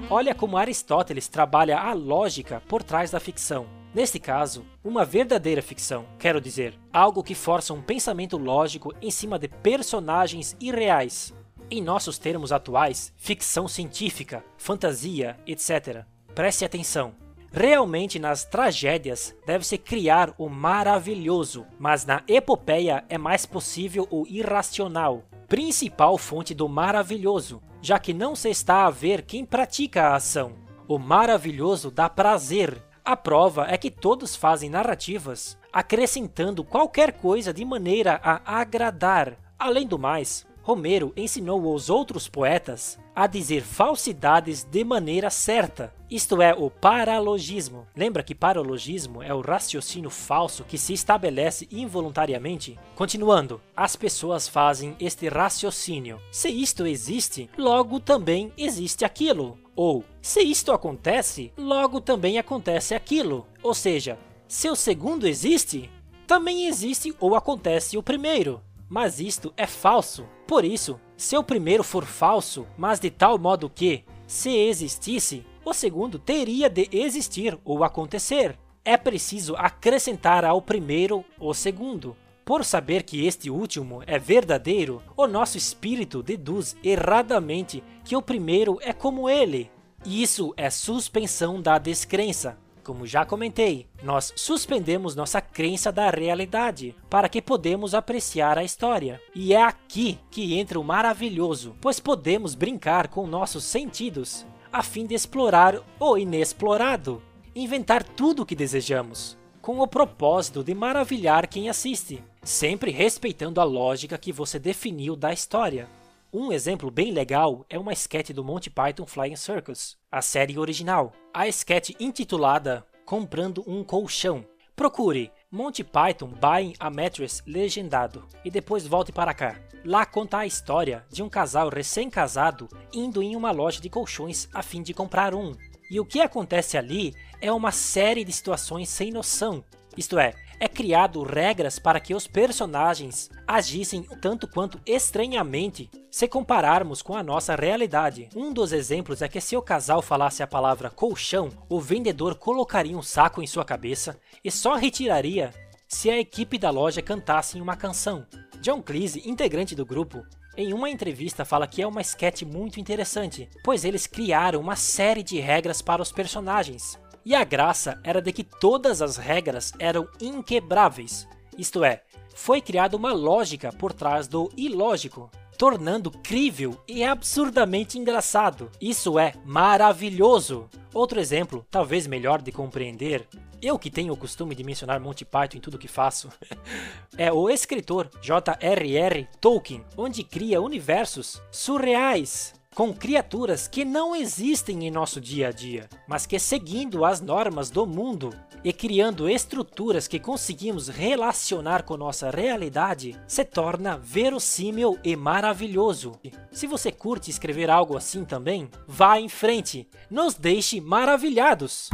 Olha como Aristóteles trabalha a lógica por trás da ficção. Neste caso, uma verdadeira ficção, quero dizer, algo que força um pensamento lógico em cima de personagens irreais. Em nossos termos atuais, ficção científica, fantasia, etc. Preste atenção. Realmente nas tragédias deve-se criar o maravilhoso, mas na epopeia é mais possível o irracional, principal fonte do maravilhoso, já que não se está a ver quem pratica a ação. O maravilhoso dá prazer. A prova é que todos fazem narrativas acrescentando qualquer coisa de maneira a agradar. Além do mais, Romero ensinou aos outros poetas a dizer falsidades de maneira certa, isto é, o paralogismo. Lembra que paralogismo é o raciocínio falso que se estabelece involuntariamente? Continuando, as pessoas fazem este raciocínio. Se isto existe, logo também existe aquilo. Ou, se isto acontece, logo também acontece aquilo. Ou seja, se o segundo existe, também existe ou acontece o primeiro. Mas isto é falso. Por isso, se o primeiro for falso, mas de tal modo que, se existisse, o segundo teria de existir ou acontecer. É preciso acrescentar ao primeiro o segundo. Por saber que este último é verdadeiro, o nosso espírito deduz erradamente que o primeiro é como ele. Isso é suspensão da descrença. Como já comentei, nós suspendemos nossa crença da realidade para que podemos apreciar a história. E é aqui que entra o maravilhoso, pois podemos brincar com nossos sentidos a fim de explorar o inexplorado, inventar tudo o que desejamos, com o propósito de maravilhar quem assiste, sempre respeitando a lógica que você definiu da história. Um exemplo bem legal é uma sketch do Monty Python Flying Circus, a série original. A sketch intitulada Comprando um Colchão. Procure Monty Python Buying a Mattress legendado e depois volte para cá. Lá conta a história de um casal recém-casado indo em uma loja de colchões a fim de comprar um. E o que acontece ali é uma série de situações sem noção. Isto é, é criado regras para que os personagens agissem tanto quanto estranhamente se compararmos com a nossa realidade. Um dos exemplos é que se o casal falasse a palavra colchão, o vendedor colocaria um saco em sua cabeça e só retiraria se a equipe da loja cantasse uma canção. John Cleese, integrante do grupo, em uma entrevista fala que é uma sketch muito interessante, pois eles criaram uma série de regras para os personagens, e a graça era de que todas as regras eram inquebráveis, isto é, foi criada uma lógica por trás do ilógico. tornando crível e absurdamente engraçado. Isso é maravilhoso! Outro exemplo, talvez melhor de compreender, eu que tenho o costume de mencionar Monty Python em tudo que faço, [LAUGHS] é o escritor J.R.R. Tolkien, onde cria universos surreais com criaturas que não existem em nosso dia a dia, mas que seguindo as normas do mundo e criando estruturas que conseguimos relacionar com nossa realidade, se torna verossímil e maravilhoso. Se você curte escrever algo assim também, vá em frente, nos deixe maravilhados!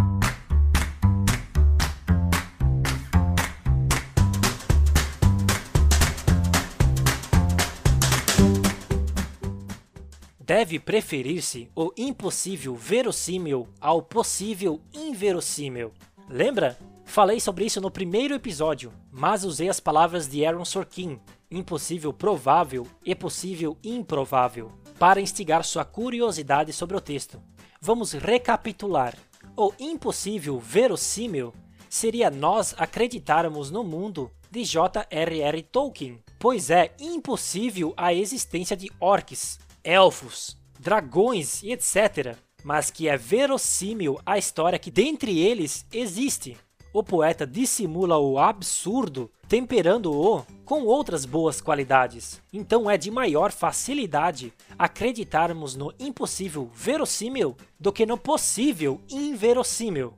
Deve preferir-se o impossível verossímil ao possível inverossímil. Lembra? Falei sobre isso no primeiro episódio, mas usei as palavras de Aaron Sorkin, impossível provável e possível improvável, para instigar sua curiosidade sobre o texto. Vamos recapitular. O impossível verossímil seria nós acreditarmos no mundo de J.R.R. Tolkien, pois é impossível a existência de orcs, elfos, dragões e etc., mas que é verossímil a história que dentre eles existe. O poeta dissimula o absurdo, temperando-o com outras boas qualidades. Então é de maior facilidade acreditarmos no impossível verossímil do que no possível inverossímil.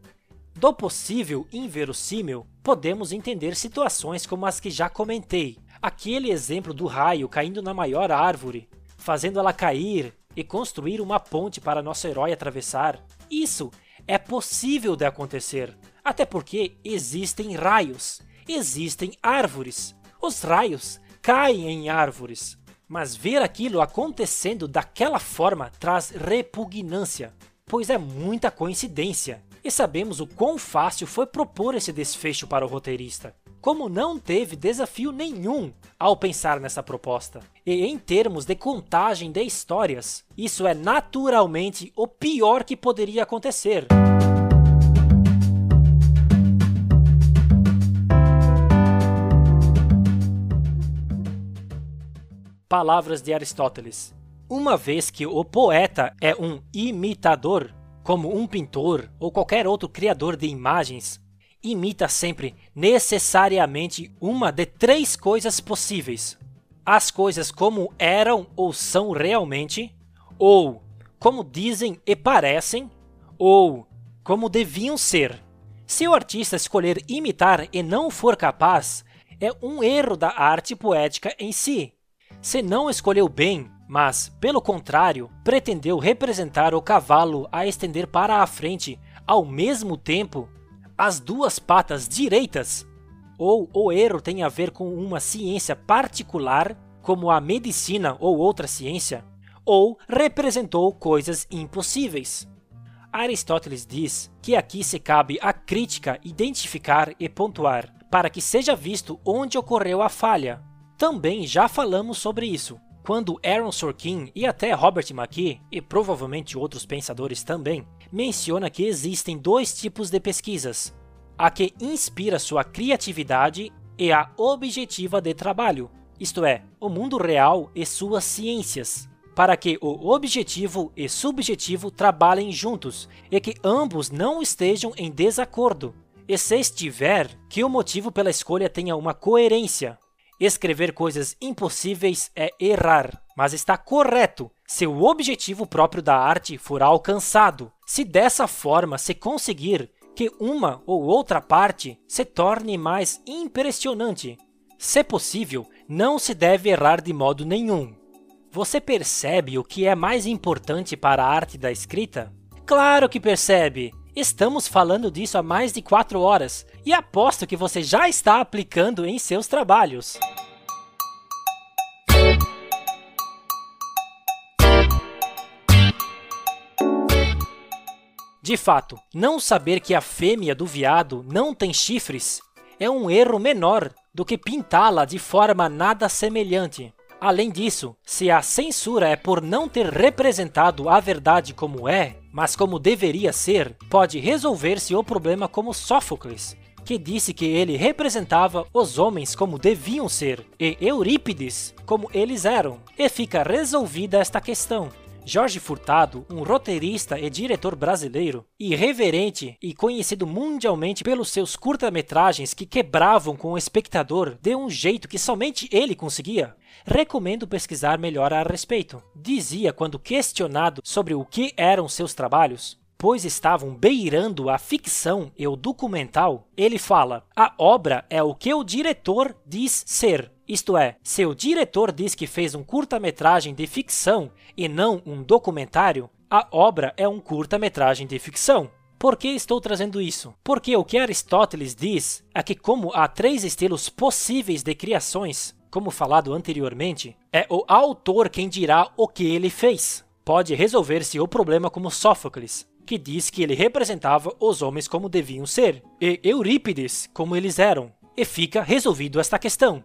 Do possível inverossímil, podemos entender situações como as que já comentei. Aquele exemplo do raio caindo na maior árvore, fazendo ela cair e construir uma ponte para nosso herói atravessar. Isso é possível de acontecer, até porque existem raios, existem árvores. Os raios caem em árvores, mas ver aquilo acontecendo daquela forma traz repugnância, pois é muita coincidência. E sabemos o quão fácil foi propor esse desfecho para o roteirista como não teve desafio nenhum ao pensar nessa proposta. E em termos de contagem de histórias, isso é naturalmente o pior que poderia acontecer. Palavras de Aristóteles. Uma vez que o poeta é um imitador, como um pintor ou qualquer outro criador de imagens, imita sempre necessariamente uma de três coisas possíveis: as coisas como eram ou são realmente, ou como dizem e parecem, ou como deviam ser. Se o artista escolher imitar e não for capaz, é um erro da arte poética em si. Se não escolheu bem, mas, pelo contrário, pretendeu representar o cavalo a estender para a frente ao mesmo tempo as duas patas direitas, ou o erro tem a ver com uma ciência particular, como a medicina ou outra ciência, ou representou coisas impossíveis. Aristóteles diz que aqui se cabe a crítica identificar e pontuar, para que seja visto onde ocorreu a falha. Também já falamos sobre isso, quando Aaron Sorkin e até Robert McKee, e provavelmente outros pensadores também, menciona que existem dois tipos de pesquisas: a que inspira sua criatividade e a objetiva de trabalho, isto é, o mundo real e suas ciências, para que o objetivo e subjetivo trabalhem juntos e que ambos não estejam em desacordo. E se estiver, que o motivo pela escolha tenha uma coerência. Escrever coisas impossíveis é errar, mas está correto se o objetivo próprio da arte for alcançado. Se dessa forma se conseguir que uma ou outra parte se torne mais impressionante. Se possível, não se deve errar de modo nenhum. Você percebe o que é mais importante para a arte da escrita? Claro que percebe! Estamos falando disso há mais de 4 horas e aposto que você já está aplicando em seus trabalhos. De fato, não saber que a fêmea do veado não tem chifres é um erro menor do que pintá-la de forma nada semelhante. Além disso, se a censura é por não ter representado a verdade como é, mas como deveria ser, pode resolver-se o problema como Sófocles, que disse que ele representava os homens como deviam ser e Eurípides como eles eram. E fica resolvida esta questão. Jorge Furtado, um roteirista e diretor brasileiro, irreverente e conhecido mundialmente pelos seus curta-metragens que quebravam com o espectador de um jeito que somente ele conseguia, recomendo pesquisar melhor a respeito. Dizia quando questionado sobre o que eram seus trabalhos, pois estavam beirando a ficção e o documental, ele fala: a obra é o que o diretor diz ser. Isto é, se o diretor diz que fez um curta-metragem de ficção e não um documentário, a obra é um curta-metragem de ficção. Por que estou trazendo isso? Porque o que Aristóteles diz é que, como há três estilos possíveis de criações, como falado anteriormente, é o autor quem dirá o que ele fez. Pode resolver-se o problema como Sófocles, que diz que ele representava os homens como deviam ser, e Eurípides como eles eram, e fica resolvido esta questão.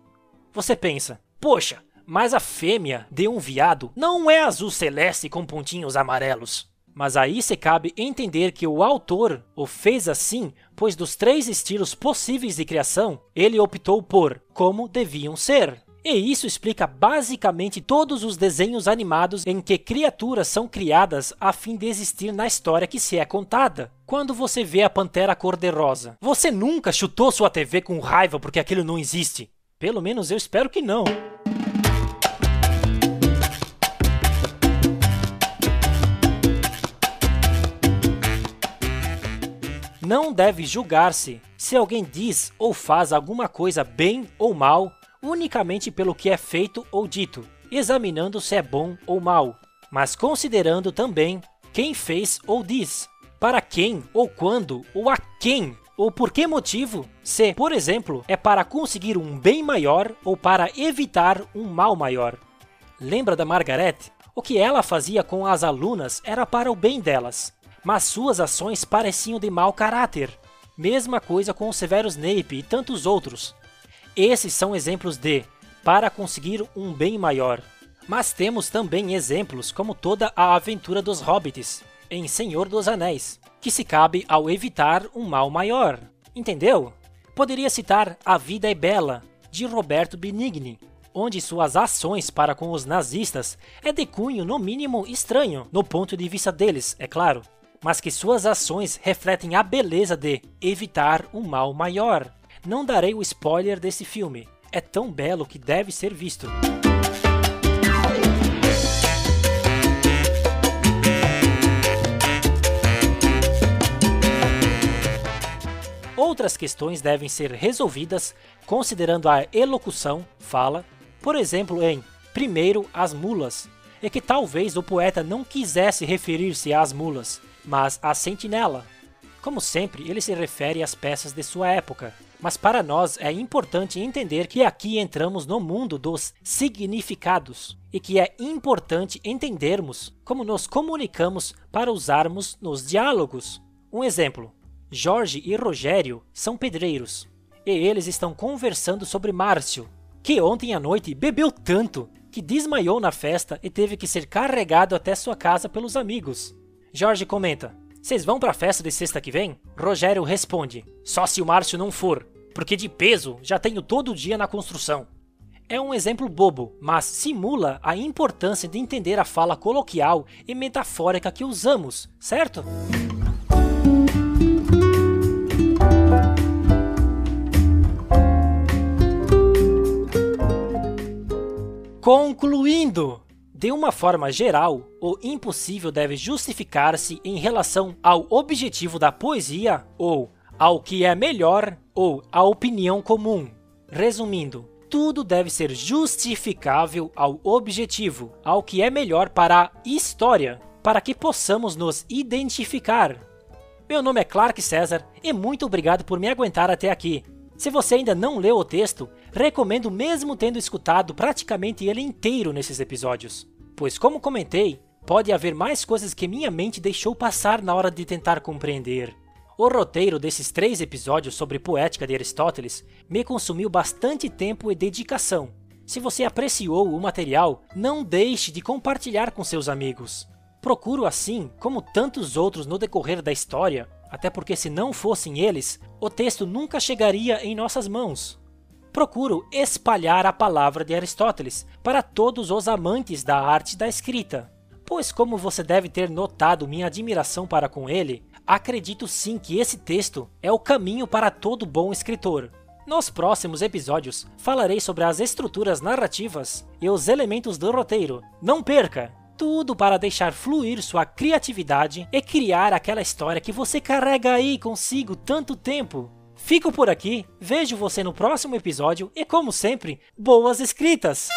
Você pensa, poxa, mas a fêmea de um viado não é azul celeste com pontinhos amarelos. Mas aí se cabe entender que o autor o fez assim, pois dos três estilos possíveis de criação, ele optou por como deviam ser. E isso explica basicamente todos os desenhos animados em que criaturas são criadas a fim de existir na história que se é contada. Quando você vê a pantera cor-de-rosa, você nunca chutou sua TV com raiva porque aquilo não existe. Pelo menos eu espero que não. Não deve julgar-se se alguém diz ou faz alguma coisa bem ou mal unicamente pelo que é feito ou dito, examinando se é bom ou mal, mas considerando também quem fez ou diz, para quem ou quando ou a quem ou por que motivo? Se, por exemplo, é para conseguir um bem maior ou para evitar um mal maior. Lembra da Margaret? O que ela fazia com as alunas era para o bem delas, mas suas ações pareciam de mau caráter. Mesma coisa com o Severo Snape e tantos outros. Esses são exemplos de para conseguir um bem maior. Mas temos também exemplos como toda a aventura dos hobbits em Senhor dos Anéis que se cabe ao evitar um mal maior. Entendeu? Poderia citar A Vida é Bela, de Roberto Benigni, onde suas ações para com os nazistas é de cunho no mínimo estranho, no ponto de vista deles, é claro, mas que suas ações refletem a beleza de evitar um mal maior. Não darei o spoiler desse filme, é tão belo que deve ser visto. Outras questões devem ser resolvidas considerando a elocução, fala, por exemplo, em primeiro as mulas, e que talvez o poeta não quisesse referir-se às mulas, mas à sentinela. Como sempre, ele se refere às peças de sua época, mas para nós é importante entender que aqui entramos no mundo dos significados e que é importante entendermos como nos comunicamos para usarmos nos diálogos. Um exemplo: Jorge e Rogério são pedreiros, e eles estão conversando sobre Márcio, que ontem à noite bebeu tanto que desmaiou na festa e teve que ser carregado até sua casa pelos amigos. Jorge comenta: Vocês vão para a festa de sexta que vem? Rogério responde: Só se o Márcio não for, porque de peso já tenho todo dia na construção. É um exemplo bobo, mas simula a importância de entender a fala coloquial e metafórica que usamos, certo? Concluindo, de uma forma geral, o impossível deve justificar-se em relação ao objetivo da poesia ou ao que é melhor ou à opinião comum. Resumindo, tudo deve ser justificável ao objetivo, ao que é melhor para a história, para que possamos nos identificar. Meu nome é Clark César e muito obrigado por me aguentar até aqui. Se você ainda não leu o texto, recomendo mesmo tendo escutado praticamente ele inteiro nesses episódios, pois como comentei, pode haver mais coisas que minha mente deixou passar na hora de tentar compreender. O roteiro desses três episódios sobre poética de Aristóteles me consumiu bastante tempo e dedicação. Se você apreciou o material, não deixe de compartilhar com seus amigos. Procuro assim, como tantos outros no decorrer da história, até porque se não fossem eles, o texto nunca chegaria em nossas mãos. Procuro espalhar a palavra de Aristóteles para todos os amantes da arte da escrita, pois, como você deve ter notado minha admiração para com ele, acredito sim que esse texto é o caminho para todo bom escritor. Nos próximos episódios, falarei sobre as estruturas narrativas e os elementos do roteiro. Não perca! Tudo para deixar fluir sua criatividade e criar aquela história que você carrega aí consigo tanto tempo. Fico por aqui, vejo você no próximo episódio e, como sempre, boas escritas!